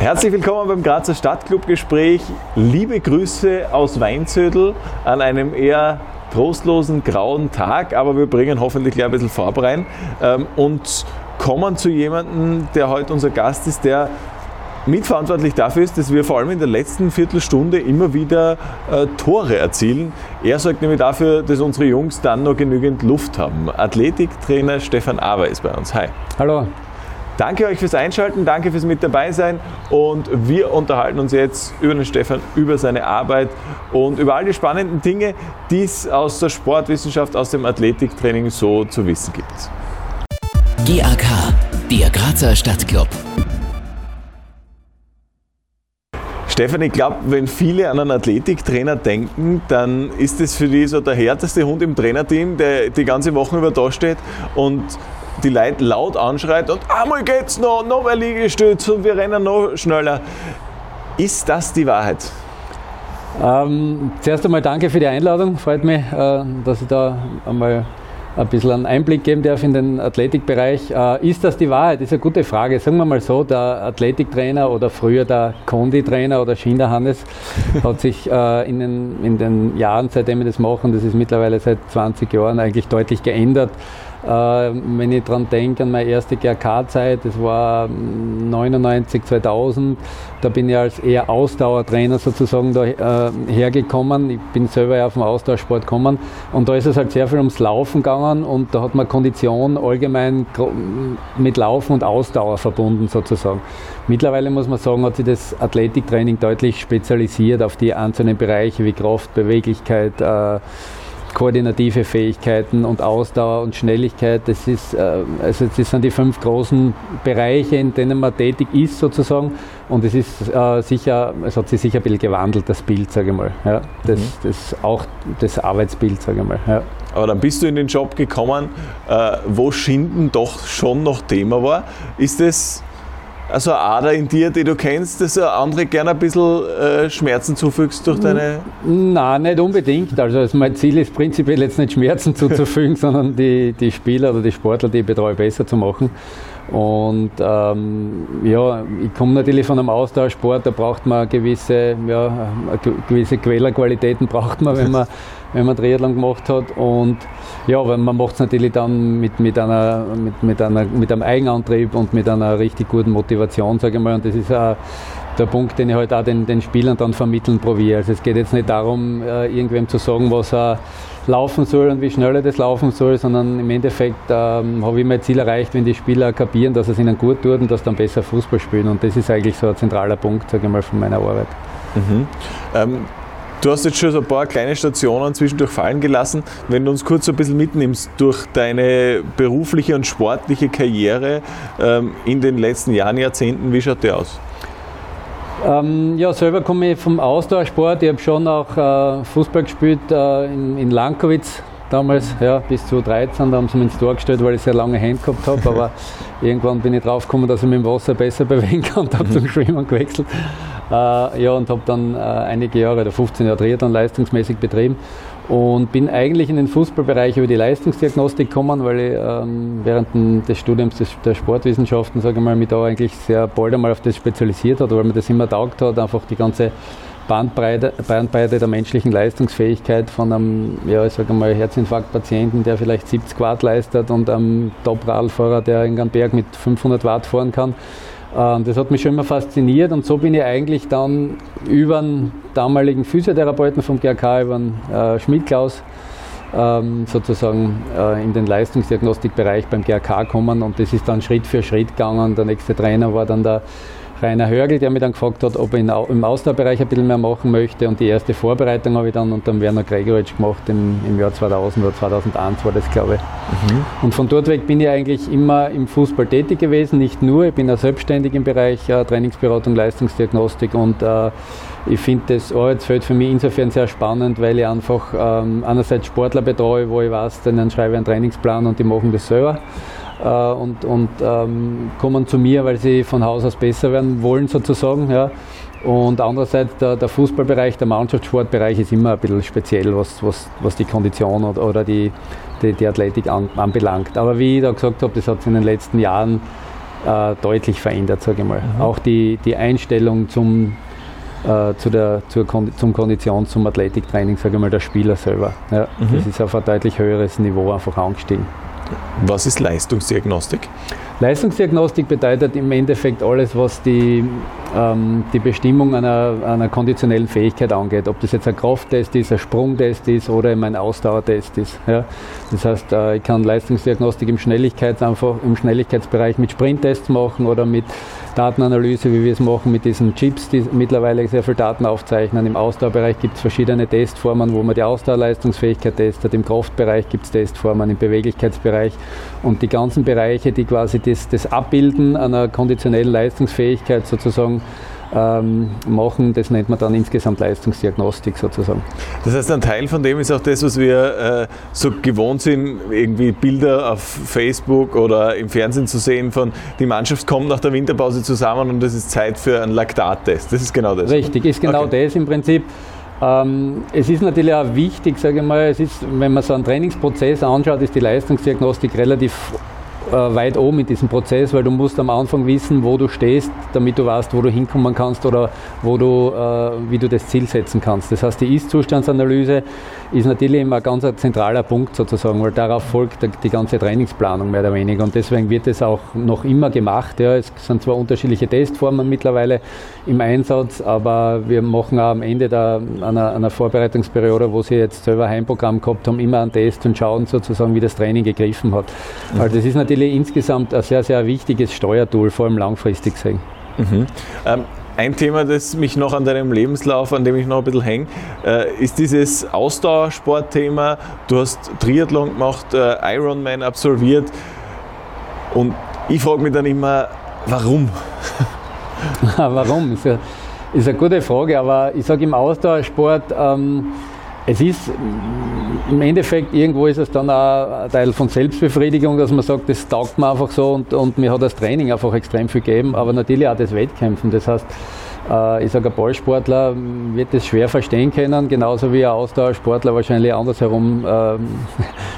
Herzlich willkommen beim Grazer Stadtclub-Gespräch. Liebe Grüße aus Weinzödel an einem eher trostlosen, grauen Tag, aber wir bringen hoffentlich gleich ein bisschen Farbe rein ähm, und kommen zu jemandem, der heute unser Gast ist, der mitverantwortlich dafür ist, dass wir vor allem in der letzten Viertelstunde immer wieder äh, Tore erzielen. Er sorgt nämlich dafür, dass unsere Jungs dann noch genügend Luft haben. Athletiktrainer Stefan Aber ist bei uns. Hi. Hallo. Danke euch fürs Einschalten, danke fürs mit dabei sein und wir unterhalten uns jetzt über den Stefan, über seine Arbeit und über all die spannenden Dinge, die es aus der Sportwissenschaft, aus dem Athletiktraining so zu wissen gibt. GAK, der Grazer Stadtclub. Stefan, ich glaube, wenn viele an einen Athletiktrainer denken, dann ist es für die so der härteste Hund im Trainerteam, der die ganze Woche über da steht und die Leute laut anschreit und einmal geht's noch, noch mehr Liegestütz und wir rennen noch schneller. Ist das die Wahrheit? Ähm, zuerst einmal danke für die Einladung. Freut mich, äh, dass ich da einmal ein bisschen einen Einblick geben darf in den Athletikbereich. Äh, ist das die Wahrheit? Das ist eine gute Frage. Sagen wir mal so, der Athletiktrainer oder früher der Konditrainer oder Schinderhannes hat sich äh, in, den, in den Jahren, seitdem wir das machen, das ist mittlerweile seit 20 Jahren eigentlich deutlich geändert. Äh, wenn ich daran denke, an meine erste GRK-Zeit, das war 99, 2000, da bin ich als eher Ausdauertrainer sozusagen da äh, hergekommen. Ich bin selber ja auf den Ausdauersport gekommen und da ist es halt sehr viel ums Laufen gegangen und da hat man Kondition allgemein mit Laufen und Ausdauer verbunden sozusagen. Mittlerweile muss man sagen, hat sich das Athletiktraining deutlich spezialisiert auf die einzelnen Bereiche wie Kraft, Beweglichkeit, äh, koordinative Fähigkeiten und Ausdauer und Schnelligkeit. Das, ist, äh, also das sind die fünf großen Bereiche, in denen man tätig ist sozusagen. Und es ist äh, sicher, es hat sich sicher ein bisschen gewandelt, das Bild, sage ich mal. Ja, das, mhm. das auch das Arbeitsbild, sage ich mal. Ja. Aber dann bist du in den Job gekommen, äh, wo Schinden doch schon noch Thema war. Ist das also eine Ader in dir, die du kennst, dass du andere gerne ein bisschen äh, Schmerzen zufügst durch deine. Nein, nicht unbedingt. Also mein Ziel ist prinzipiell jetzt nicht Schmerzen zuzufügen, sondern die, die Spieler oder die Sportler, die ich betreue, besser zu machen. Und ähm, ja, ich komme natürlich von einem Austauschsport, da braucht man gewisse, ja, gewisse Quellerqualitäten braucht man, wenn man, wenn man Triathlon gemacht hat. Und ja, weil man macht es natürlich dann mit, mit, einer, mit, mit, einer, mit einem Eigenantrieb und mit einer richtig guten Motivation, sage ich mal. Und das ist auch der Punkt, den ich halt auch den, den Spielern dann vermitteln probiere. Also es geht jetzt nicht darum, äh, irgendwem zu sagen, was er laufen soll und wie schnell er das laufen soll, sondern im Endeffekt ähm, habe ich mein Ziel erreicht, wenn die Spieler kapieren, dass es ihnen gut tut und dass dann besser Fußball spielen. Und das ist eigentlich so ein zentraler Punkt, sage ich mal, von meiner Arbeit. Mhm. Ähm, du hast jetzt schon so ein paar kleine Stationen zwischendurch fallen gelassen. Wenn du uns kurz so ein bisschen mitnimmst durch deine berufliche und sportliche Karriere ähm, in den letzten Jahren, Jahrzehnten, wie schaut die aus? Ähm, ja, selber komme ich vom Ausdauersport. Ich habe schon auch äh, Fußball gespielt äh, in, in Lankowitz damals, ja, bis zu 13. Da haben sie mich ins Tor gestellt, weil ich sehr lange Hände gehabt habe. Aber irgendwann bin ich drauf gekommen, dass ich mit dem Wasser besser bewegen kann und habe zum Schwimmen gewechselt. Äh, ja, und habe dann äh, einige Jahre oder 15 Jahre Triathlon leistungsmäßig betrieben und bin eigentlich in den Fußballbereich über die Leistungsdiagnostik gekommen, weil ich ähm, während des Studiums des, der Sportwissenschaften, sage ich mal, mich da eigentlich sehr bald einmal auf das spezialisiert hat, weil mir das immer taugt hat, einfach die ganze Bandbreite, Bandbreite der menschlichen Leistungsfähigkeit von einem, ja, ich sage mal, Herzinfarktpatienten, der vielleicht 70 Watt leistet und einem Top-Radfahrer, der in einen Berg mit 500 Watt fahren kann. Ähm, das hat mich schon immer fasziniert und so bin ich eigentlich dann über den damaligen Physiotherapeuten vom GRK, über den äh, Schmidt-Klaus, ähm, sozusagen äh, in den Leistungsdiagnostikbereich beim GRK gekommen und das ist dann Schritt für Schritt gegangen. Der nächste Trainer war dann der Rainer Hörgel, der mich dann gefragt hat, ob er im Ausdauerbereich ein bisschen mehr machen möchte. Und die erste Vorbereitung habe ich dann unter dem Werner Gregoritsch gemacht im, im Jahr 2000 oder 2001 war das, glaube ich. Mhm. Und von dort weg bin ich eigentlich immer im Fußball tätig gewesen, nicht nur. Ich bin auch selbstständig im Bereich äh, Trainingsberatung, Leistungsdiagnostik und äh, ich finde das Arbeitsfeld für mich insofern sehr spannend, weil ich einfach ähm, einerseits Sportler betreue, wo ich weiß, dann schreibe ich einen Trainingsplan und die machen das selber äh, und, und ähm, kommen zu mir, weil sie von Haus aus besser werden wollen sozusagen. Ja. Und andererseits der, der, Fußballbereich, der Mannschaftssportbereich ist immer ein bisschen speziell, was, was, was die Kondition oder, oder die, die, die Athletik an, anbelangt. Aber wie ich da gesagt habe, das hat sich in den letzten Jahren äh, deutlich verändert, sage ich mal. Mhm. Auch die, die Einstellung zum, äh, zu der, zur Kon zum Kondition, zum Athletiktraining, sage ich mal, der Spieler selber. Ja, mhm. Das ist auf ein deutlich höheres Niveau einfach angestiegen. Was ist Leistungsdiagnostik? Leistungsdiagnostik bedeutet im Endeffekt alles, was die, ähm, die Bestimmung einer, einer konditionellen Fähigkeit angeht. Ob das jetzt ein Krafttest ist, ein Sprungtest ist oder ein Ausdauertest ist. Ja. Das heißt, äh, ich kann Leistungsdiagnostik im, Schnelligkeits einfach, im Schnelligkeitsbereich mit Sprinttests machen oder mit Datenanalyse, wie wir es machen mit diesen Chips, die mittlerweile sehr viel Daten aufzeichnen. Im Ausdauerbereich gibt es verschiedene Testformen, wo man die Ausdauerleistungsfähigkeit testet. Im Kraftbereich gibt es Testformen, im Beweglichkeitsbereich und die ganzen Bereiche, die quasi das, das Abbilden einer konditionellen Leistungsfähigkeit sozusagen ähm, machen. Das nennt man dann insgesamt Leistungsdiagnostik sozusagen. Das heißt, ein Teil von dem ist auch das, was wir äh, so gewohnt sind, irgendwie Bilder auf Facebook oder im Fernsehen zu sehen von, die Mannschaft kommt nach der Winterpause zusammen und es ist Zeit für einen Laktattest. Das ist genau das. Richtig, ist genau okay. das im Prinzip. Ähm, es ist natürlich auch wichtig, sage ich mal, es ist, wenn man so einen Trainingsprozess anschaut, ist die Leistungsdiagnostik relativ äh, weit oben in diesem Prozess, weil du musst am Anfang wissen, wo du stehst, damit du weißt, wo du hinkommen kannst oder wo du, äh, wie du das Ziel setzen kannst. Das heißt, die Ist-Zustandsanalyse ist natürlich immer ein ganz zentraler Punkt sozusagen, weil darauf folgt die ganze Trainingsplanung mehr oder weniger und deswegen wird es auch noch immer gemacht. Ja. Es sind zwar unterschiedliche Testformen mittlerweile im Einsatz, aber wir machen auch am Ende der, einer, einer Vorbereitungsperiode, wo sie jetzt selber Heimprogramm gehabt haben, immer einen Test und schauen sozusagen, wie das Training gegriffen hat. Also das ist natürlich insgesamt ein sehr, sehr wichtiges Steuertool, vor allem langfristig gesehen. Mhm. Ähm, ein Thema, das mich noch an deinem Lebenslauf, an dem ich noch ein bisschen hänge, äh, ist dieses Ausdauersportthema. Du hast Triathlon gemacht, äh, Ironman absolviert und ich frage mich dann immer, warum? warum? Ist eine, ist eine gute Frage, aber ich sage im Ausdauersport, ähm, es ist im Endeffekt, irgendwo ist es dann auch ein Teil von Selbstbefriedigung, dass man sagt, das taugt mir einfach so und, und mir hat das Training einfach extrem viel gegeben, aber natürlich auch das Wettkämpfen. Das heißt, äh, ich sage, ein Ballsportler wird das schwer verstehen können, genauso wie ein Ausdauersportler wahrscheinlich andersherum, äh,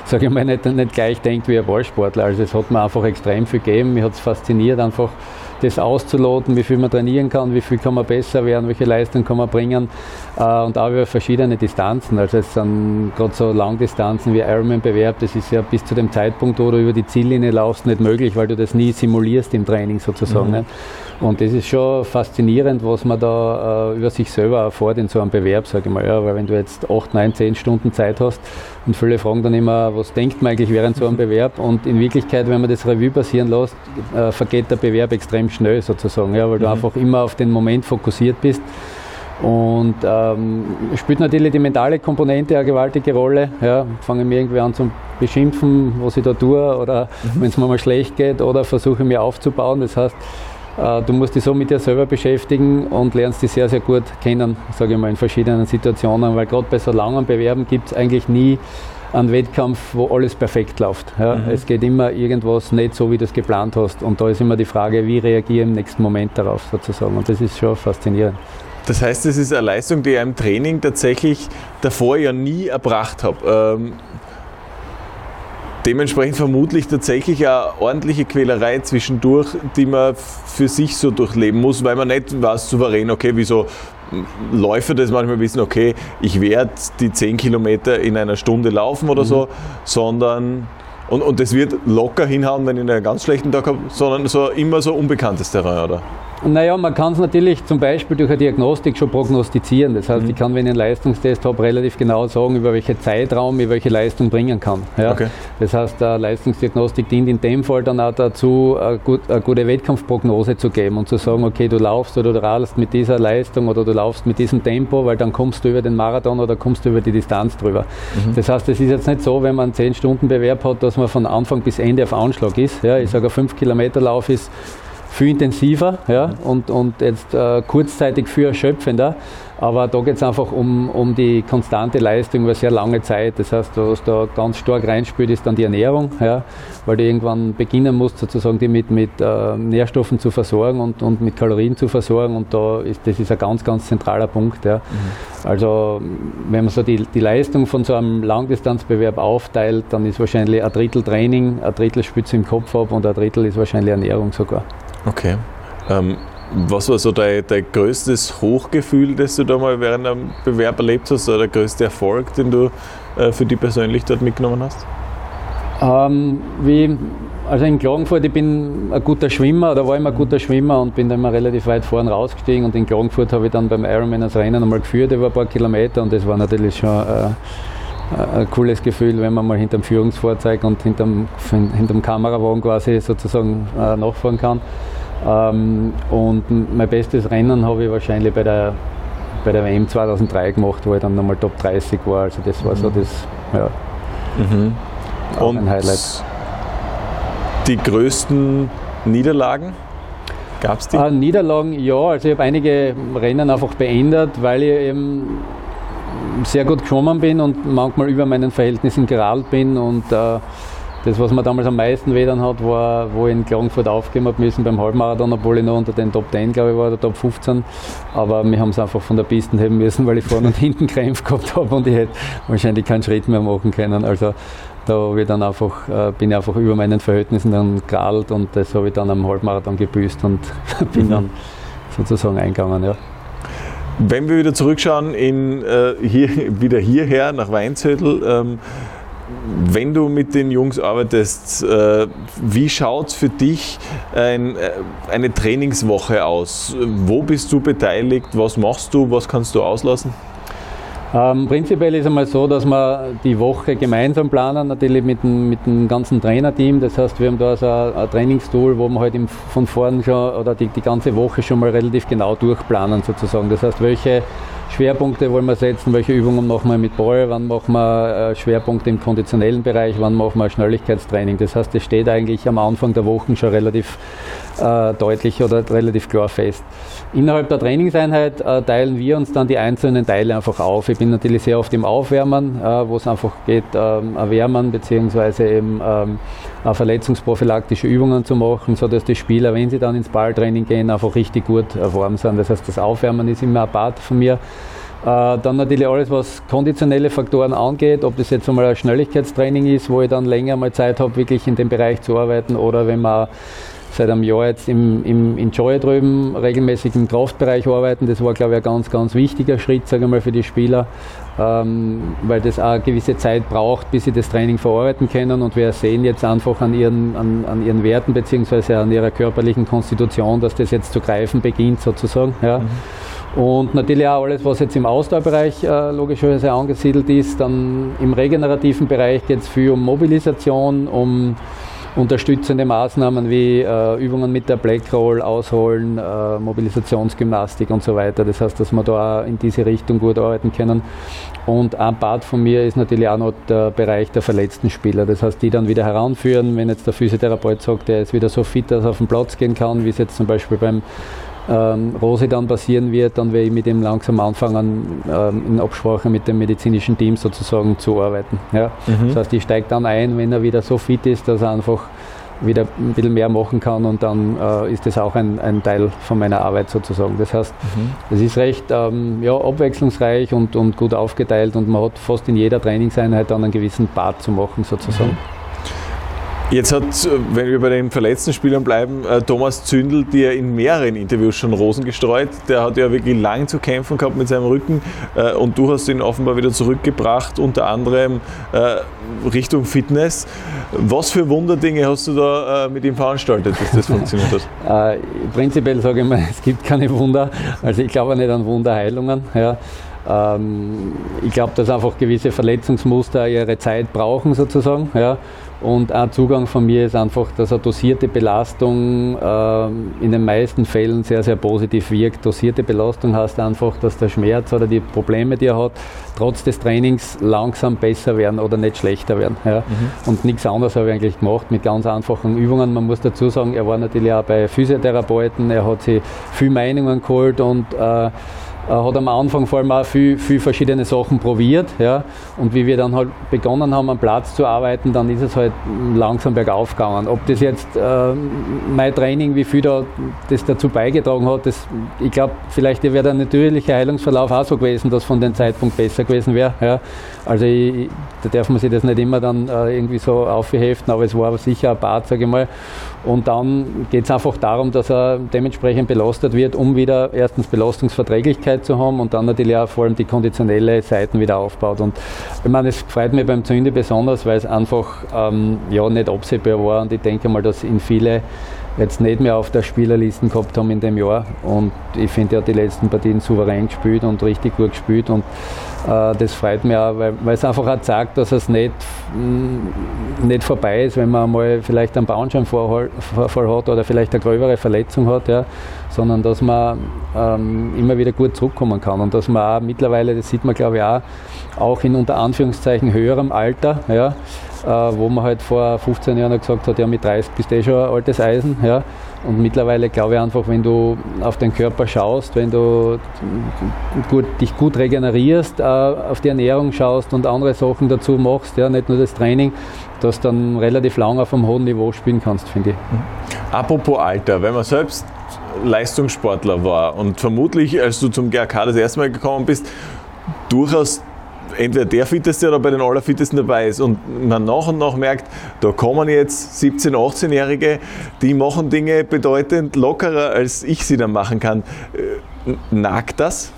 sage ich mal, nicht, nicht gleich denkt wie ein Ballsportler. Also es hat mir einfach extrem viel gegeben, mich hat es fasziniert, einfach das auszuloten, wie viel man trainieren kann, wie viel kann man besser werden, welche Leistung kann man bringen äh, und auch über verschiedene Distanzen. Also es sind gerade so Langdistanzen wie Ironman-Bewerb, das ist ja bis zu dem Zeitpunkt, wo du über die Ziellinie laufst, nicht möglich, weil du das nie simulierst im Training sozusagen. Mhm. Und das ist schon faszinierend, was man da äh, über sich selber erfährt in so einem Bewerb, sage ich mal. Ja, weil wenn du jetzt 8, 9, 10 Stunden Zeit hast und viele fragen dann immer, was denkt man eigentlich während so einem Bewerb? Und in Wirklichkeit, wenn man das Revue passieren lässt, äh, vergeht der Bewerb extrem schnell sozusagen, ja, weil du mhm. einfach immer auf den Moment fokussiert bist. Und ähm, spielt natürlich die mentale Komponente eine gewaltige Rolle. Ja, fange mir irgendwie an zu beschimpfen, was ich da tue, oder mhm. wenn es mir mal schlecht geht, oder versuche mir aufzubauen. Das heißt, du musst dich so mit dir selber beschäftigen und lernst dich sehr, sehr gut kennen, sage ich mal, in verschiedenen Situationen, weil gerade bei so langen Bewerben gibt es eigentlich nie einen Wettkampf, wo alles perfekt läuft. Ja, mhm. Es geht immer irgendwas nicht so, wie du es geplant hast. Und da ist immer die Frage, wie reagiere ich im nächsten Moment darauf sozusagen. Und das ist schon faszinierend. Das heißt, es ist eine Leistung, die ich im Training tatsächlich davor ja nie erbracht habe. Ähm, dementsprechend vermutlich tatsächlich eine ordentliche Quälerei zwischendurch, die man für sich so durchleben muss, weil man nicht weiß souverän, okay, wieso Läufer das manchmal wissen, okay, ich werde die 10 Kilometer in einer Stunde laufen oder mhm. so, sondern und, und das wird locker hinhauen, wenn ich einen ganz schlechten Tag habe, sondern so immer so unbekanntes Terrain, oder? Naja, man kann es natürlich zum Beispiel durch eine Diagnostik schon prognostizieren. Das heißt, mhm. ich kann, wenn ich einen Leistungstest habe, relativ genau sagen, über welchen Zeitraum ich welche Leistung bringen kann. Ja? Okay. Das heißt, der Leistungsdiagnostik dient in dem Fall dann auch dazu, eine, gut, eine, gute Wettkampfprognose zu geben und zu sagen, okay, du laufst oder du radelst mit dieser Leistung oder du laufst mit diesem Tempo, weil dann kommst du über den Marathon oder kommst du über die Distanz drüber. Mhm. Das heißt, es ist jetzt nicht so, wenn man einen 10-Stunden-Bewerb hat, dass man von Anfang bis Ende auf Anschlag ist. Ja? Ich sage, ein 5-Kilometer-Lauf ist viel intensiver ja, und, und jetzt äh, kurzzeitig viel erschöpfender. Aber da geht es einfach um, um die konstante Leistung über sehr lange Zeit. Das heißt, was da ganz stark reinspielt, ist dann die Ernährung, ja, weil du irgendwann beginnen musst, sozusagen die mit, mit äh, Nährstoffen zu versorgen und, und mit Kalorien zu versorgen. Und da ist, das ist ein ganz, ganz zentraler Punkt. Ja. Mhm. Also, wenn man so die, die Leistung von so einem Langdistanzbewerb aufteilt, dann ist wahrscheinlich ein Drittel Training, ein Drittel Spitze im Kopf ab und ein Drittel ist wahrscheinlich Ernährung sogar. Okay. Ähm, was war so dein, dein größtes Hochgefühl, das du da mal während einem Bewerb erlebt hast, oder der größte Erfolg, den du äh, für dich persönlich dort mitgenommen hast? Ähm, wie, also in Klagenfurt, ich bin ein guter Schwimmer, oder war immer ein guter Schwimmer und bin dann immer relativ weit vorne rausgestiegen und in Klagenfurt habe ich dann beim Ironman das Rennen einmal geführt über ein paar Kilometer und das war natürlich schon äh, ein cooles Gefühl, wenn man mal hinterm Führungsfahrzeug und hinterm, hinterm Kamerawagen quasi sozusagen äh, nachfahren kann. Ähm, und mein bestes Rennen habe ich wahrscheinlich bei der, bei der WM 2003 gemacht, wo ich dann nochmal Top 30 war. Also das war mhm. so das, ja, mhm. und ein Highlight. Die größten Niederlagen? Gab es die? Äh, Niederlagen, ja. Also ich habe einige Rennen einfach beendet, weil ich eben sehr gut geschwommen bin und manchmal über meinen Verhältnissen gerallt bin und äh, das, was mir damals am meisten wehtan hat, war, wo ich in Klagenfurt aufgeben habe müssen beim Halbmarathon, obwohl ich noch unter den Top 10, glaube ich, war, oder Top 15. Aber wir haben es einfach von der Piste heben müssen, weil ich vorne und hinten Krämpfe gehabt habe und ich hätte wahrscheinlich keinen Schritt mehr machen können. Also da ich dann einfach, äh, bin ich einfach über meinen Verhältnissen dann gerallt und das habe ich dann am Halbmarathon gebüßt und bin mhm. dann sozusagen eingegangen. Ja. Wenn wir wieder zurückschauen in, äh, hier, wieder hierher nach Weinzödel, ähm, wenn du mit den Jungs arbeitest, äh, wie schaut für dich ein, äh, eine Trainingswoche aus? Wo bist du beteiligt? Was machst du? Was kannst du auslassen? Ähm, prinzipiell ist einmal so, dass wir die Woche gemeinsam planen, natürlich mit dem, mit dem ganzen Trainerteam. Das heißt, wir haben da so ein, ein Trainingstool, wo wir halt von vorn schon oder die, die ganze Woche schon mal relativ genau durchplanen sozusagen. Das heißt, welche Schwerpunkte wollen wir setzen, welche Übungen machen wir mit Ball, wann machen wir äh, Schwerpunkte im konditionellen Bereich, wann machen wir Schnelligkeitstraining. Das heißt, es steht eigentlich am Anfang der Wochen schon relativ äh, deutlich oder relativ klar fest. Innerhalb der Trainingseinheit äh, teilen wir uns dann die einzelnen Teile einfach auf. Ich bin natürlich sehr oft im Aufwärmen, äh, wo es einfach geht, ähm, Erwärmen bzw. eben ähm, verletzungsprophylaktische Übungen zu machen, sodass die Spieler, wenn sie dann ins Balltraining gehen, einfach richtig gut äh, warm sind. Das heißt, das Aufwärmen ist immer ein Part von mir. Äh, dann natürlich alles, was konditionelle Faktoren angeht, ob das jetzt einmal ein Schnelligkeitstraining ist, wo ich dann länger mal Zeit habe, wirklich in dem Bereich zu arbeiten, oder wenn man seit einem Jahr jetzt im, im Enjoy drüben regelmäßig im Kraftbereich arbeiten. Das war, glaube ich, ein ganz, ganz wichtiger Schritt, sage ich mal, für die Spieler, ähm, weil das auch eine gewisse Zeit braucht, bis sie das Training verarbeiten können. Und wir sehen jetzt einfach an ihren, an, an ihren Werten bzw. an ihrer körperlichen Konstitution, dass das jetzt zu greifen beginnt, sozusagen. Ja. Mhm. Und natürlich auch alles, was jetzt im Ausdauerbereich äh, logischerweise angesiedelt ist. Dann im regenerativen Bereich geht es viel um Mobilisation, um unterstützende Maßnahmen wie äh, Übungen mit der Blackroll, Ausholen, äh, Mobilisationsgymnastik und so weiter. Das heißt, dass wir da in diese Richtung gut arbeiten können. Und ein Part von mir ist natürlich auch noch der Bereich der verletzten Spieler. Das heißt, die dann wieder heranführen, wenn jetzt der Physiotherapeut sagt, der ist wieder so fit, dass er auf den Platz gehen kann, wie es jetzt zum Beispiel beim ähm, Rose dann passieren wird, dann werde ich mit ihm langsam anfangen, ähm, in Absprache mit dem medizinischen Team sozusagen zu arbeiten. Ja? Mhm. Das heißt, ich steige dann ein, wenn er wieder so fit ist, dass er einfach wieder ein bisschen mehr machen kann und dann äh, ist das auch ein, ein, Teil von meiner Arbeit sozusagen. Das heißt, mhm. es ist recht ähm, ja, abwechslungsreich und, und, gut aufgeteilt und man hat fast in jeder Trainingseinheit dann einen gewissen Part zu machen sozusagen. Mhm. Jetzt hat, wenn wir bei den verletzten Spielern bleiben, äh, Thomas Zündel dir in mehreren Interviews schon Rosen gestreut. Der hat ja wirklich lang zu kämpfen gehabt mit seinem Rücken äh, und du hast ihn offenbar wieder zurückgebracht, unter anderem äh, Richtung Fitness. Was für Wunderdinge hast du da mit ihm veranstaltet, dass das funktioniert hat? prinzipiell sage ich mal, es gibt keine Wunder. Also ich glaube nicht an Wunderheilungen. Ja. Ähm, ich glaube, dass einfach gewisse Verletzungsmuster ihre Zeit brauchen sozusagen. Ja. Und ein Zugang von mir ist einfach, dass eine dosierte Belastung äh, in den meisten Fällen sehr, sehr positiv wirkt. Dosierte Belastung heißt einfach, dass der Schmerz oder die Probleme, die er hat, trotz des Trainings langsam besser werden oder nicht schlechter werden. Ja. Mhm. Und nichts anderes habe ich eigentlich gemacht mit ganz einfachen Übungen. Man muss dazu sagen, er war natürlich auch bei Physiotherapeuten, er hat sich viel Meinungen geholt und äh, hat am Anfang vor allem auch viel, viel verschiedene Sachen probiert. Ja. Und wie wir dann halt begonnen haben, am Platz zu arbeiten, dann ist es halt langsam bergauf gegangen. Ob das jetzt äh, mein Training, wie viel da das dazu beigetragen hat, das, ich glaube, vielleicht wäre der natürliche Heilungsverlauf auch so gewesen, dass von dem Zeitpunkt besser gewesen wäre. Ja. Also ich, da darf man sich das nicht immer dann äh, irgendwie so aufheften, aber es war sicher ein Part, sage ich mal. Und dann geht es einfach darum, dass er dementsprechend belastet wird, um wieder erstens Belastungsverträglichkeit zu haben und dann natürlich auch vor allem die konditionelle Seiten wieder aufbaut. Und ich meine, es freut mich beim Zünde besonders, weil es einfach ähm, ja, nicht absehbar war und ich denke mal, dass in viele jetzt nicht mehr auf der Spielerlisten gehabt haben in dem Jahr. Und ich finde, er hat die letzten Partien souverän gespielt und richtig gut gespielt. Und äh, das freut mich auch, weil, es einfach auch zeigt, dass es nicht, mm, nicht vorbei ist, wenn man mal vielleicht einen Bauernscheinvorfall hat oder vielleicht eine gröbere Verletzung hat, ja, sondern dass man ähm, immer wieder gut zurückkommen kann. Und dass man auch mittlerweile, das sieht man glaube ich auch, auch in unter Anführungszeichen höherem Alter, ja, wo man halt vor 15 Jahren gesagt hat, ja mit 30 bist du eh schon ein altes Eisen. Ja. Und mittlerweile glaube ich einfach, wenn du auf den Körper schaust, wenn du gut, dich gut regenerierst, äh, auf die Ernährung schaust und andere Sachen dazu machst, ja, nicht nur das Training, dass du dann relativ lange auf einem hohen Niveau spielen kannst, finde ich. Apropos Alter, wenn man selbst Leistungssportler war und vermutlich, als du zum GRK das erste Mal gekommen bist, durchaus entweder der Fitteste oder bei den Allerfittesten dabei ist und man nach und nach merkt, da kommen jetzt 17-, 18-Jährige, die machen Dinge bedeutend lockerer, als ich sie dann machen kann. Äh, nagt das?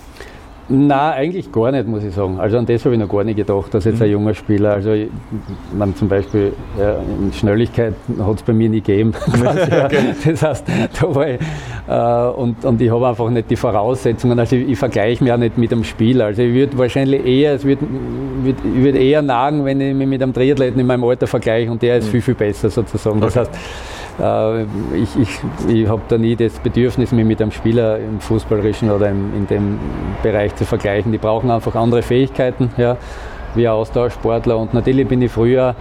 Na, eigentlich gar nicht, muss ich sagen. Also an das habe ich noch gar nicht gedacht, dass jetzt ein mhm. junger Spieler, also ich, man zum Beispiel ja, in Schnelligkeit hat es bei mir nie gegeben. okay. Das heißt, da war ich, äh, und, und ich habe einfach nicht die Voraussetzungen, also ich, ich vergleiche mich auch nicht mit dem Spiel. Also ich würde wahrscheinlich eher, es würd, würd, ich würde eher nagen, wenn ich mich mit einem Triathleten in meinem Alter vergleiche und der ist mhm. viel, viel besser sozusagen. Das heißt, äh, ich, ich, ich habe da nie das Bedürfnis, mich mit einem Spieler im Fußballerischen oder im, in dem Bereich zu vergleichen. Die brauchen einfach andere Fähigkeiten, ja, wie Austauschsportler. Und natürlich bin ich früher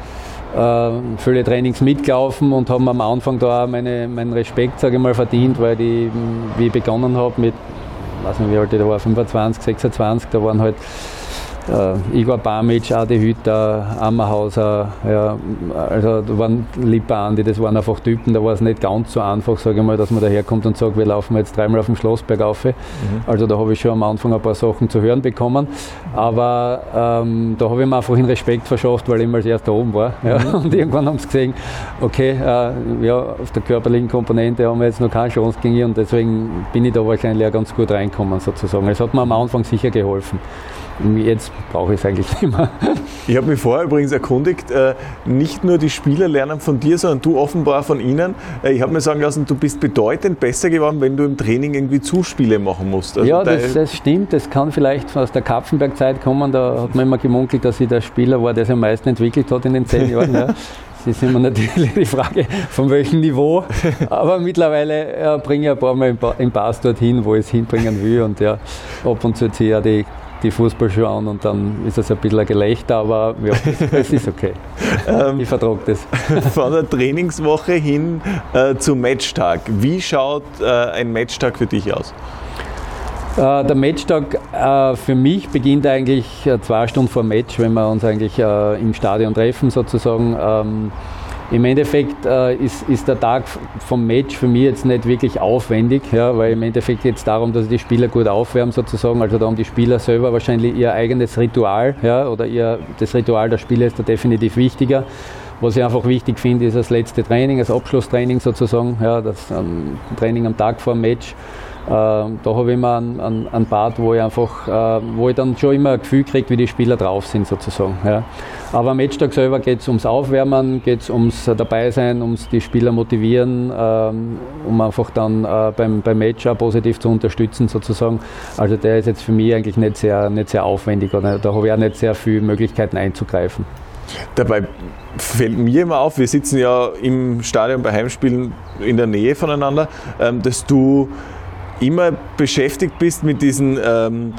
äh, viele Trainings mitgelaufen und haben am Anfang da auch meine, meinen Respekt, sage ich mal, verdient, weil die, wie ich begonnen habe mit, weiß nicht wie alt ich da war, 25, 26, da waren halt äh, Igor Bamic, Adi Hütter, Ammerhauser, ja, also da waren Lipandi, das waren einfach Typen, da war es nicht ganz so einfach, sage ich mal, dass man daherkommt und sagt, wir laufen jetzt dreimal auf dem Schlossberg auf. Mhm. Also da habe ich schon am Anfang ein paar Sachen zu hören bekommen, aber ähm, da habe ich mir einfach in Respekt verschafft, weil ich immer als erster oben war. Ja. Mhm. Und irgendwann haben sie gesehen, okay, äh, ja, auf der körperlichen Komponente haben wir jetzt noch keine Chance gegen und deswegen bin ich da wahrscheinlich auch ganz gut reinkommen sozusagen. Es hat mir am Anfang sicher geholfen. Jetzt brauche ich es eigentlich nicht mehr. Ich habe mich vorher übrigens erkundigt, äh, nicht nur die Spieler lernen von dir, sondern du offenbar von ihnen. Äh, ich habe mir sagen lassen, du bist bedeutend besser geworden, wenn du im Training irgendwie Zuspiele machen musst. Also ja, das, das, stimmt. Das kann vielleicht aus der Kapfenberg-Zeit kommen. Da hat man immer gemunkelt, dass ich der Spieler war, der sich am meisten entwickelt hat in den zehn Jahren. Ja. Das ist immer natürlich die Frage, von welchem Niveau. Aber mittlerweile ja, bringe ich ein paar Mal im Pass dorthin, wo ich es hinbringen will. Und ja, ab und zu ziehe ich auch die die Fußballschuhe an und dann ist es ein bisschen ein Gelächter, aber ja, es ist okay. Ähm, ich vertrage das. Von der Trainingswoche hin äh, zum Matchtag. Wie schaut äh, ein Matchtag für dich aus? Äh, der Matchtag äh, für mich beginnt eigentlich äh, zwei Stunden vor Match, wenn wir uns eigentlich äh, im Stadion treffen sozusagen. Ähm, im Endeffekt äh, ist, ist, der Tag vom Match für mich jetzt nicht wirklich aufwendig, ja, weil im Endeffekt geht es darum, dass die Spieler gut aufwärmen sozusagen. Also da haben die Spieler selber wahrscheinlich ihr eigenes Ritual ja, oder ihr, das Ritual der Spieler ist da definitiv wichtiger. Was ich einfach wichtig finde, ist das letzte Training, das Abschlusstraining sozusagen, ja, das ähm, Training am Tag vor dem Match da habe ich immer einen, einen, einen Part, wo ich einfach, äh, wo ich dann schon immer ein Gefühl kriege, wie die Spieler drauf sind sozusagen. Ja. Aber am Matchtag selber geht es ums Aufwärmen, geht es ums Dabeisein, ums die Spieler motivieren, ähm, um einfach dann äh, beim, beim Match auch positiv zu unterstützen sozusagen. Also der ist jetzt für mich eigentlich nicht sehr, nicht sehr aufwendig oder da habe ich auch nicht sehr viele Möglichkeiten einzugreifen. Dabei fällt mir immer auf, wir sitzen ja im Stadion bei Heimspielen in der Nähe voneinander, ähm, dass du immer beschäftigt bist mit diesen ähm,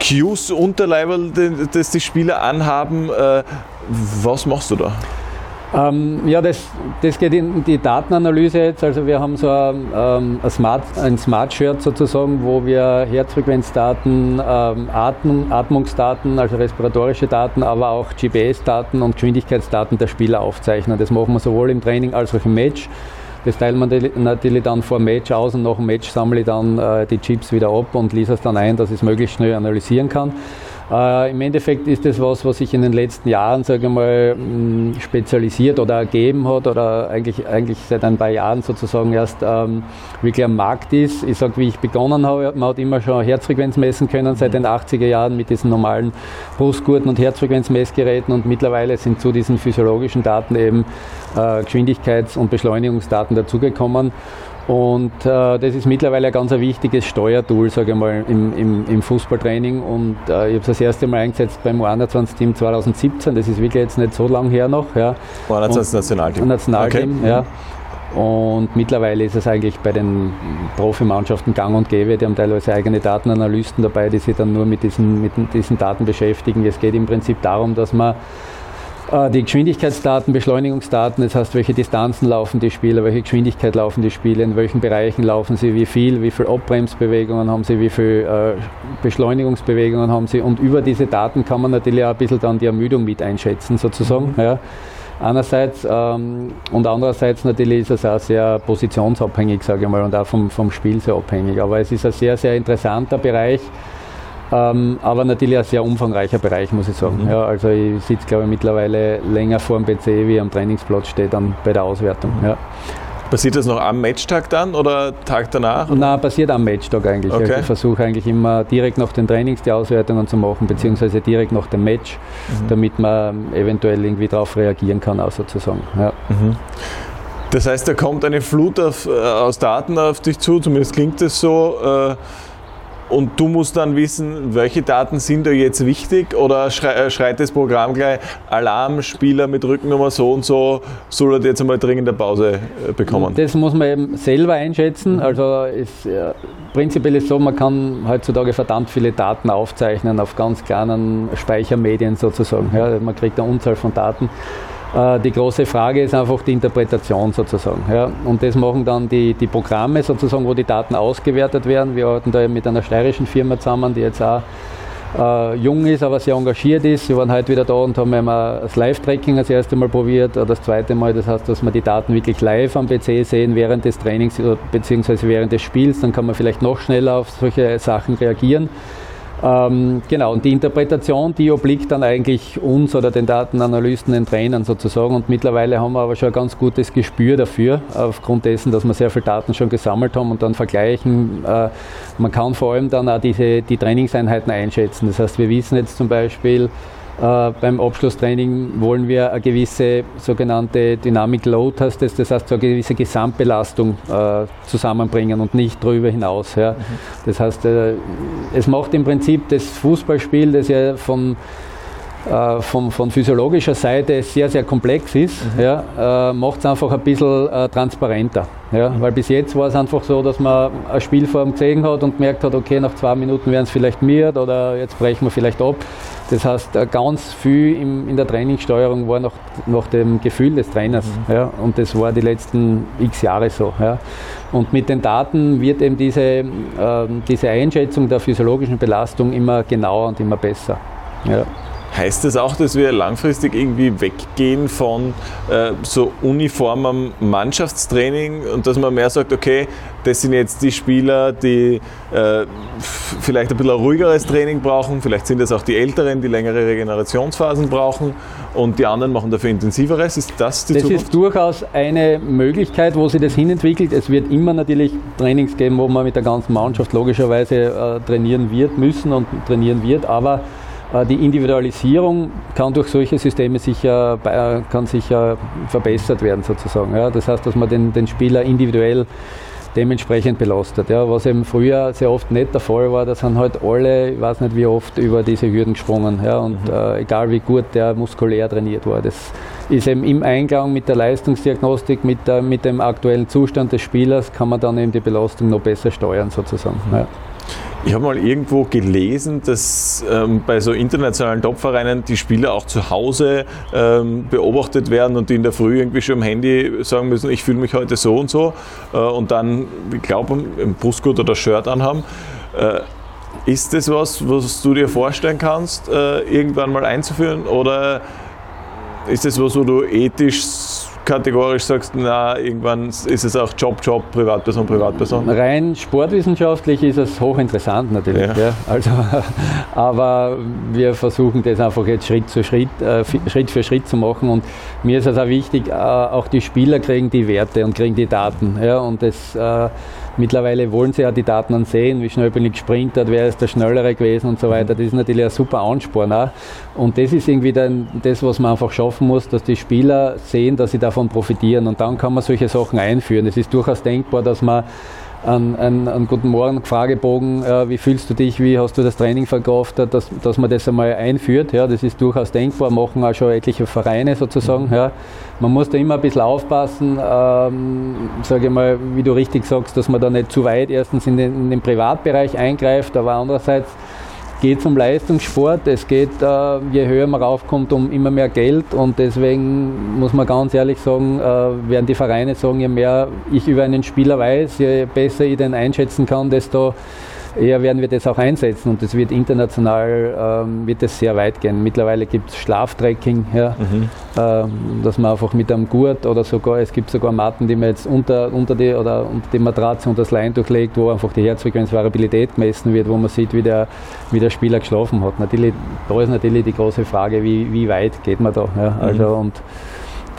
Cues, Unterleiberl, das die Spieler anhaben. Äh, was machst du da? Ähm, ja, das, das geht in die Datenanalyse jetzt. Also wir haben so ein, ähm, ein Smart, ein Smart Shirt sozusagen, wo wir Herzfrequenzdaten, ähm, Atmung, Atmungsdaten, also respiratorische Daten, aber auch GPS-Daten und Geschwindigkeitsdaten der Spieler aufzeichnen. Das machen wir sowohl im Training als auch im Match. Das teilt man natürlich dann vor dem Match aus und nach dem Match sammle ich dann äh, die Chips wieder ab und lese es dann ein, dass ich es möglichst schnell analysieren kann. Äh, Im Endeffekt ist das was, was sich in den letzten Jahren, sage ich mal, mm, spezialisiert oder ergeben hat oder eigentlich, eigentlich seit ein paar Jahren sozusagen erst ähm, wirklich am Markt ist. Ich sage, wie ich begonnen habe, man hat immer schon Herzfrequenz messen können seit den 80er Jahren mit diesen normalen Brustgurten und Herzfrequenzmessgeräten und mittlerweile sind zu diesen physiologischen Daten eben äh, Geschwindigkeits- und Beschleunigungsdaten dazugekommen. Und äh, das ist mittlerweile ein ganz ein wichtiges Steuertool, sage ich mal, im, im, im Fußballtraining. Und äh, ich habe es das erste Mal eingesetzt beim U21-Team 2017. Das ist wirklich jetzt nicht so lang her noch. Ja. U21-Nationalteam. Nationalteam, okay. ja. Und mittlerweile ist es eigentlich bei den Profimannschaften gang und gäbe. Die haben teilweise eigene Datenanalysten dabei, die sich dann nur mit diesen, mit diesen Daten beschäftigen. Es geht im Prinzip darum, dass man die Geschwindigkeitsdaten, Beschleunigungsdaten, das heißt, welche Distanzen laufen die Spieler, welche Geschwindigkeit laufen die Spieler, in welchen Bereichen laufen sie, wie viel, wie viel Abbremsbewegungen haben sie, wie viel äh, Beschleunigungsbewegungen haben sie und über diese Daten kann man natürlich auch ein bisschen dann die Ermüdung mit einschätzen sozusagen. Mhm. Ja. Einerseits ähm, und andererseits natürlich ist es auch sehr positionsabhängig, sage ich mal, und auch vom, vom Spiel sehr abhängig. Aber es ist ein sehr, sehr interessanter Bereich, ähm, aber natürlich ein sehr umfangreicher Bereich, muss ich sagen. Mhm. Ja, also ich sitze, glaube ich, mittlerweile länger vor dem PC, wie am Trainingsplatz steht dann bei der Auswertung. Mhm. Ja. Passiert das noch am Matchtag dann oder Tag danach? Nein, passiert am Matchtag eigentlich. Okay. Also ich versuche eigentlich immer direkt nach den Trainings die Auswertungen zu machen, beziehungsweise direkt nach dem Match, mhm. damit man eventuell irgendwie darauf reagieren kann, auch sozusagen. Ja. Mhm. Das heißt, da kommt eine Flut auf, äh, aus Daten auf dich zu, zumindest klingt es so. Äh, und du musst dann wissen, welche Daten sind da jetzt wichtig oder äh, schreit das Programm gleich Alarm, Spieler mit Rückennummer so und so, soll er jetzt einmal dringend eine Pause äh, bekommen? Das muss man eben selber einschätzen. Mhm. Also ist, ja, prinzipiell ist so, man kann heutzutage verdammt viele Daten aufzeichnen auf ganz kleinen Speichermedien sozusagen. Ja, man kriegt eine Unzahl von Daten. Äh, die große Frage ist einfach die Interpretation sozusagen. Ja. Und das machen dann die, die Programme sozusagen, wo die Daten ausgewertet werden. Wir arbeiten da mit einer steirischen Firma zusammen, die jetzt auch äh, jung ist, aber sehr engagiert ist. Sie waren heute wieder da und haben einmal das Live-Tracking das erste Mal probiert, das zweite Mal, das heißt, dass wir die Daten wirklich live am PC sehen während des Trainings bzw. während des Spiels, dann kann man vielleicht noch schneller auf solche Sachen reagieren. Ähm, genau, und die Interpretation, die obliegt dann eigentlich uns oder den Datenanalysten, den Trainern sozusagen. Und mittlerweile haben wir aber schon ein ganz gutes Gespür dafür, aufgrund dessen, dass wir sehr viele Daten schon gesammelt haben und dann vergleichen. Äh, man kann vor allem dann auch diese, die Trainingseinheiten einschätzen. Das heißt, wir wissen jetzt zum Beispiel, äh, beim Abschlusstraining wollen wir eine gewisse sogenannte Dynamic Load, heißt das, das heißt so eine gewisse Gesamtbelastung äh, zusammenbringen und nicht darüber hinaus. Ja. Mhm. Das heißt, äh, es macht im Prinzip das Fußballspiel, das ja von äh, von, von, physiologischer Seite sehr, sehr komplex ist, mhm. ja, äh, macht es einfach ein bisschen äh, transparenter. Ja, mhm. Weil bis jetzt war es einfach so, dass man eine Spielform gesehen hat und gemerkt hat, okay, nach zwei Minuten werden es vielleicht miert oder jetzt brechen wir vielleicht ab. Das heißt, äh, ganz viel im, in der Trainingssteuerung war nach, nach dem Gefühl des Trainers. Mhm. Ja, und das war die letzten x Jahre so. Ja. Und mit den Daten wird eben diese, äh, diese Einschätzung der physiologischen Belastung immer genauer und immer besser. Ja. Heißt das auch, dass wir langfristig irgendwie weggehen von äh, so uniformem Mannschaftstraining und dass man mehr sagt, okay, das sind jetzt die Spieler, die äh, vielleicht ein bisschen ein ruhigeres Training brauchen, vielleicht sind es auch die Älteren, die längere Regenerationsphasen brauchen und die anderen machen dafür intensiveres. Ist das die das Zukunft? ist durchaus eine Möglichkeit, wo sich das hinentwickelt. Es wird immer natürlich Trainings geben, wo man mit der ganzen Mannschaft logischerweise äh, trainieren wird müssen und trainieren wird, aber die Individualisierung kann durch solche Systeme sicher, kann sicher verbessert werden sozusagen. Ja, das heißt, dass man den, den Spieler individuell dementsprechend belastet. Ja, was eben früher sehr oft nicht der Fall war, da sind halt alle, ich weiß nicht wie oft, über diese Hürden gesprungen. Ja, und mhm. äh, egal wie gut der muskulär trainiert war. Das ist eben im Einklang mit der Leistungsdiagnostik, mit, der, mit dem aktuellen Zustand des Spielers, kann man dann eben die Belastung noch besser steuern sozusagen. Mhm. Ja. Ich habe mal irgendwo gelesen, dass ähm, bei so internationalen Topvereinen die Spieler auch zu Hause ähm, beobachtet werden und die in der Früh irgendwie schon am Handy sagen müssen, ich fühle mich heute so und so äh, und dann, ich glaube, ein Brustgurt oder Shirt anhaben. Äh, ist das was, was du dir vorstellen kannst, äh, irgendwann mal einzuführen oder ist das was, wo du ethisch kategorisch sagst, na, irgendwann ist es auch Job, Job, Privatperson, Privatperson? Rein sportwissenschaftlich ist es hochinteressant natürlich. Ja. ja. Also, aber wir versuchen das einfach jetzt Schritt für Schritt, äh, Schritt für Schritt zu machen. Und mir ist es auch wichtig, äh, auch die Spieler kriegen die Werte und kriegen die Daten. Ja, und das äh, Mittlerweile wollen sie ja die Daten dann sehen, wie schnell bin ich gesprintet, wer ist der Schnellere gewesen und so weiter. Das ist natürlich ein super Ansporn auch. Und das ist irgendwie dann das, was man einfach schaffen muss, dass die Spieler sehen, dass sie davon profitieren. Und dann kann man solche Sachen einführen. Es ist durchaus denkbar, dass man einen, einen, einen guten Morgen Fragebogen, äh, wie fühlst du dich, wie hast du das Training verkauft, dass, dass man das einmal einführt. Ja, das ist durchaus denkbar, machen auch schon etliche Vereine sozusagen. Ja. Man muss da immer ein bisschen aufpassen, ähm, sage ich mal, wie du richtig sagst, dass man da nicht zu weit erstens in den, in den Privatbereich eingreift, aber andererseits geht um Leistungssport, es geht, äh, je höher man raufkommt, um immer mehr Geld und deswegen muss man ganz ehrlich sagen, äh, werden die Vereine sagen, je mehr ich über einen Spieler weiß, je besser ich den einschätzen kann, desto eher werden wir das auch einsetzen und das wird international ähm, wird das sehr weit gehen. Mittlerweile gibt es Schlaftracking, ja, mhm. ähm, dass man einfach mit einem Gurt oder sogar, es gibt sogar Matten, die man jetzt unter, unter die oder unter die Matratze und das Lein durchlegt, wo einfach die Herzfrequenzvariabilität gemessen wird, wo man sieht, wie der, wie der Spieler geschlafen hat. Natürlich, da ist natürlich die große Frage, wie, wie weit geht man da. Ja, also mhm. und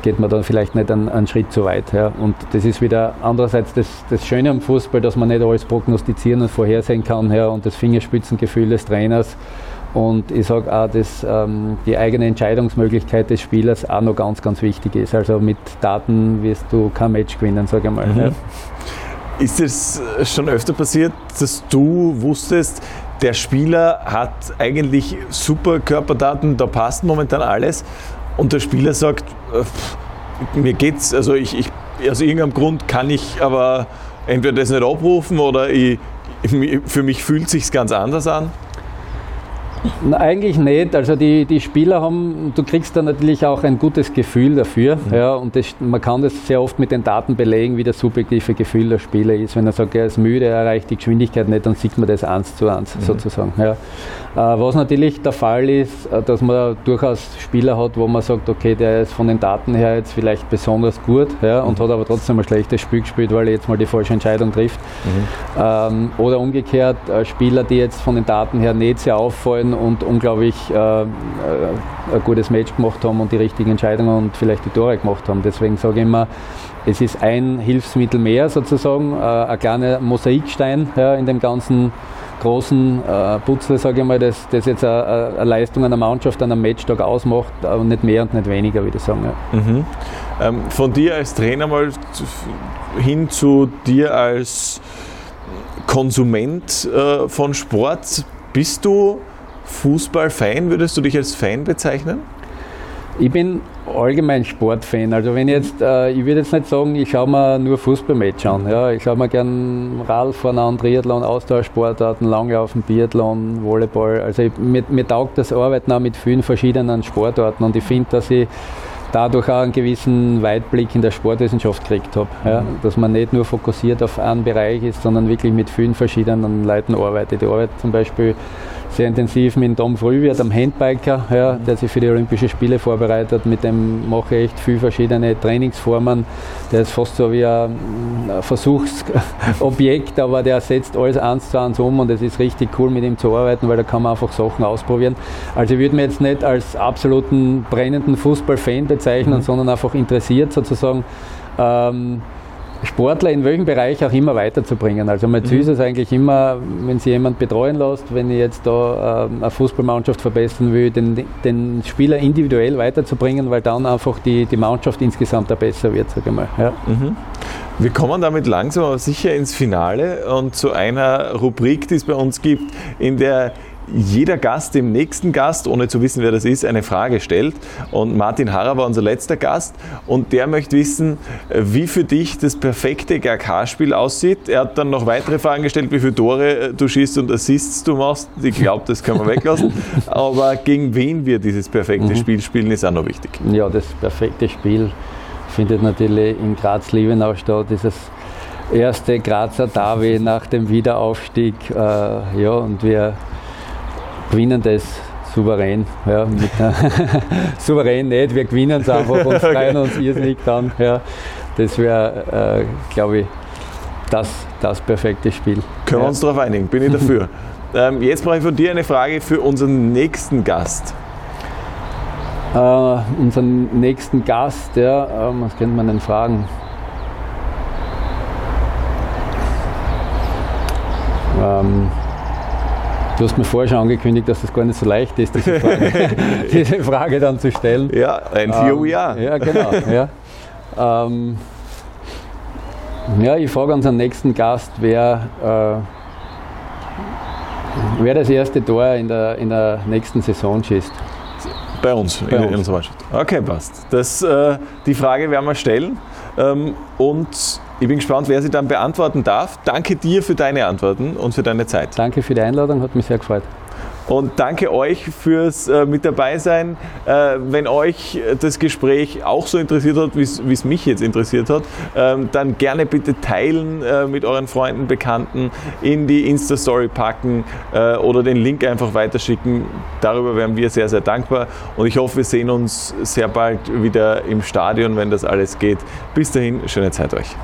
geht man dann vielleicht nicht einen, einen Schritt zu weit. Ja. Und das ist wieder andererseits das, das Schöne am Fußball, dass man nicht alles prognostizieren und vorhersehen kann ja, und das Fingerspitzengefühl des Trainers. Und ich sage auch, dass ähm, die eigene Entscheidungsmöglichkeit des Spielers auch noch ganz, ganz wichtig ist. Also mit Daten wirst du kein Match gewinnen, sage ich mal. Mhm. Ja. Ist es schon öfter passiert, dass du wusstest, der Spieler hat eigentlich super Körperdaten, da passt momentan alles und der Spieler sagt, äh, mir geht's, also ich, ich, aus irgendeinem Grund kann ich aber entweder das nicht abrufen oder ich, für mich fühlt es sich ganz anders an? Eigentlich nicht. Also die, die Spieler haben, du kriegst da natürlich auch ein gutes Gefühl dafür. Mhm. Ja, und das, man kann das sehr oft mit den Daten belegen, wie das subjektive Gefühl der Spieler ist. Wenn er sagt, er ist müde, er erreicht die Geschwindigkeit nicht, dann sieht man das eins zu eins mhm. sozusagen. Ja. Äh, was natürlich der Fall ist, äh, dass man durchaus Spieler hat, wo man sagt, okay, der ist von den Daten her jetzt vielleicht besonders gut ja, und mhm. hat aber trotzdem ein schlechtes Spiel gespielt, weil er jetzt mal die falsche Entscheidung trifft. Mhm. Ähm, oder umgekehrt, äh, Spieler, die jetzt von den Daten her nicht sehr auffallen und unglaublich äh, äh, ein gutes Match gemacht haben und die richtigen Entscheidungen und vielleicht die Tore gemacht haben. Deswegen sage ich immer, es ist ein Hilfsmittel mehr sozusagen, äh, ein kleiner Mosaikstein ja, in dem ganzen großen äh, Putzle, sage ich mal, das, das jetzt eine, eine Leistung einer Mannschaft an einem Matchtag ausmacht, aber nicht mehr und nicht weniger, würde ich sagen. Ja. Mhm. Ähm, von dir als Trainer mal hin zu dir als Konsument äh, von Sport. Bist du Fußballfan? Würdest du dich als Fan bezeichnen? Ich bin allgemein Sportfan. Also wenn jetzt, äh, ich würde jetzt nicht sagen, ich schaue mir nur Fußballmatch an. Ja, ich schaue mir gern Radfahren an, Triathlon, Austauschsportarten, Langlaufen, Biathlon, Volleyball. Also ich, mir, mir taugt das Arbeiten auch mit vielen verschiedenen Sportarten und ich finde, dass ich dadurch auch einen gewissen Weitblick in der Sportwissenschaft gekriegt habe. Ja? Mhm. Dass man nicht nur fokussiert auf einen Bereich ist, sondern wirklich mit vielen verschiedenen Leuten arbeitet. Ich arbeite zum Beispiel sehr intensiv mit Tom Frühwirt, am Handbiker, ja, der sich für die Olympischen Spiele vorbereitet. Mit dem mache ich echt viele verschiedene Trainingsformen. Der ist fast so wie ein Versuchsobjekt, aber der setzt alles eins zu eins um und es ist richtig cool mit ihm zu arbeiten, weil da kann man einfach Sachen ausprobieren. Also ich würde mich jetzt nicht als absoluten brennenden Fußballfan bezeichnen, mhm. sondern einfach interessiert sozusagen. Ähm, Sportler in welchem Bereich auch immer weiterzubringen. Also mein Ziel mhm. ist eigentlich immer, wenn sie jemand betreuen lässt, wenn ich jetzt da äh, eine Fußballmannschaft verbessern will, den, den Spieler individuell weiterzubringen, weil dann einfach die, die Mannschaft insgesamt auch besser wird, sage ich mal. Ja. Mhm. Wir kommen damit langsam aber sicher ins Finale und zu einer Rubrik, die es bei uns gibt, in der jeder Gast dem nächsten Gast, ohne zu wissen, wer das ist, eine Frage stellt. Und Martin Harrer war unser letzter Gast und der möchte wissen, wie für dich das perfekte GRK-Spiel aussieht. Er hat dann noch weitere Fragen gestellt, wie viele Tore äh, du schießt und Assists du machst. Ich glaube, das können wir weglassen. Aber gegen wen wir dieses perfekte mhm. Spiel spielen, ist auch noch wichtig. Ja, das perfekte Spiel findet natürlich in Graz-Liebenau statt. Dieses erste Grazer Derby nach dem Wiederaufstieg. Äh, ja, und wir gewinnen das souverän. Ja, souverän nicht, wir gewinnen es einfach und freuen uns irrsinnig dann. Ja. Das wäre, äh, glaube ich, das, das perfekte Spiel. Können ja. wir uns darauf einigen, bin ich dafür. ähm, jetzt brauche ich von dir eine Frage für unseren nächsten Gast. Uh, unseren nächsten Gast, ja, uh, was könnte man denn fragen? Um, Du hast mir vorher schon angekündigt, dass es gar nicht so leicht ist, diese Frage, diese Frage dann zu stellen. Ja, ein ähm, ja. Ja, genau. Ja. Ähm, ja, ich frage unseren nächsten Gast, wer, äh, wer das erste Tor in der, in der nächsten Saison schießt. Bei uns, Bei in, uns. in unserer Mannschaft. Okay, passt. Das, äh, die Frage werden wir stellen. Ähm, und ich bin gespannt, wer sie dann beantworten darf. Danke dir für deine Antworten und für deine Zeit. Danke für die Einladung, hat mich sehr gefreut. Und danke euch fürs äh, mit dabei sein. Äh, wenn euch das Gespräch auch so interessiert hat, wie es mich jetzt interessiert hat, ähm, dann gerne bitte teilen äh, mit euren Freunden, Bekannten, in die Insta-Story packen äh, oder den Link einfach weiterschicken. Darüber wären wir sehr, sehr dankbar. Und ich hoffe, wir sehen uns sehr bald wieder im Stadion, wenn das alles geht. Bis dahin, schöne Zeit euch.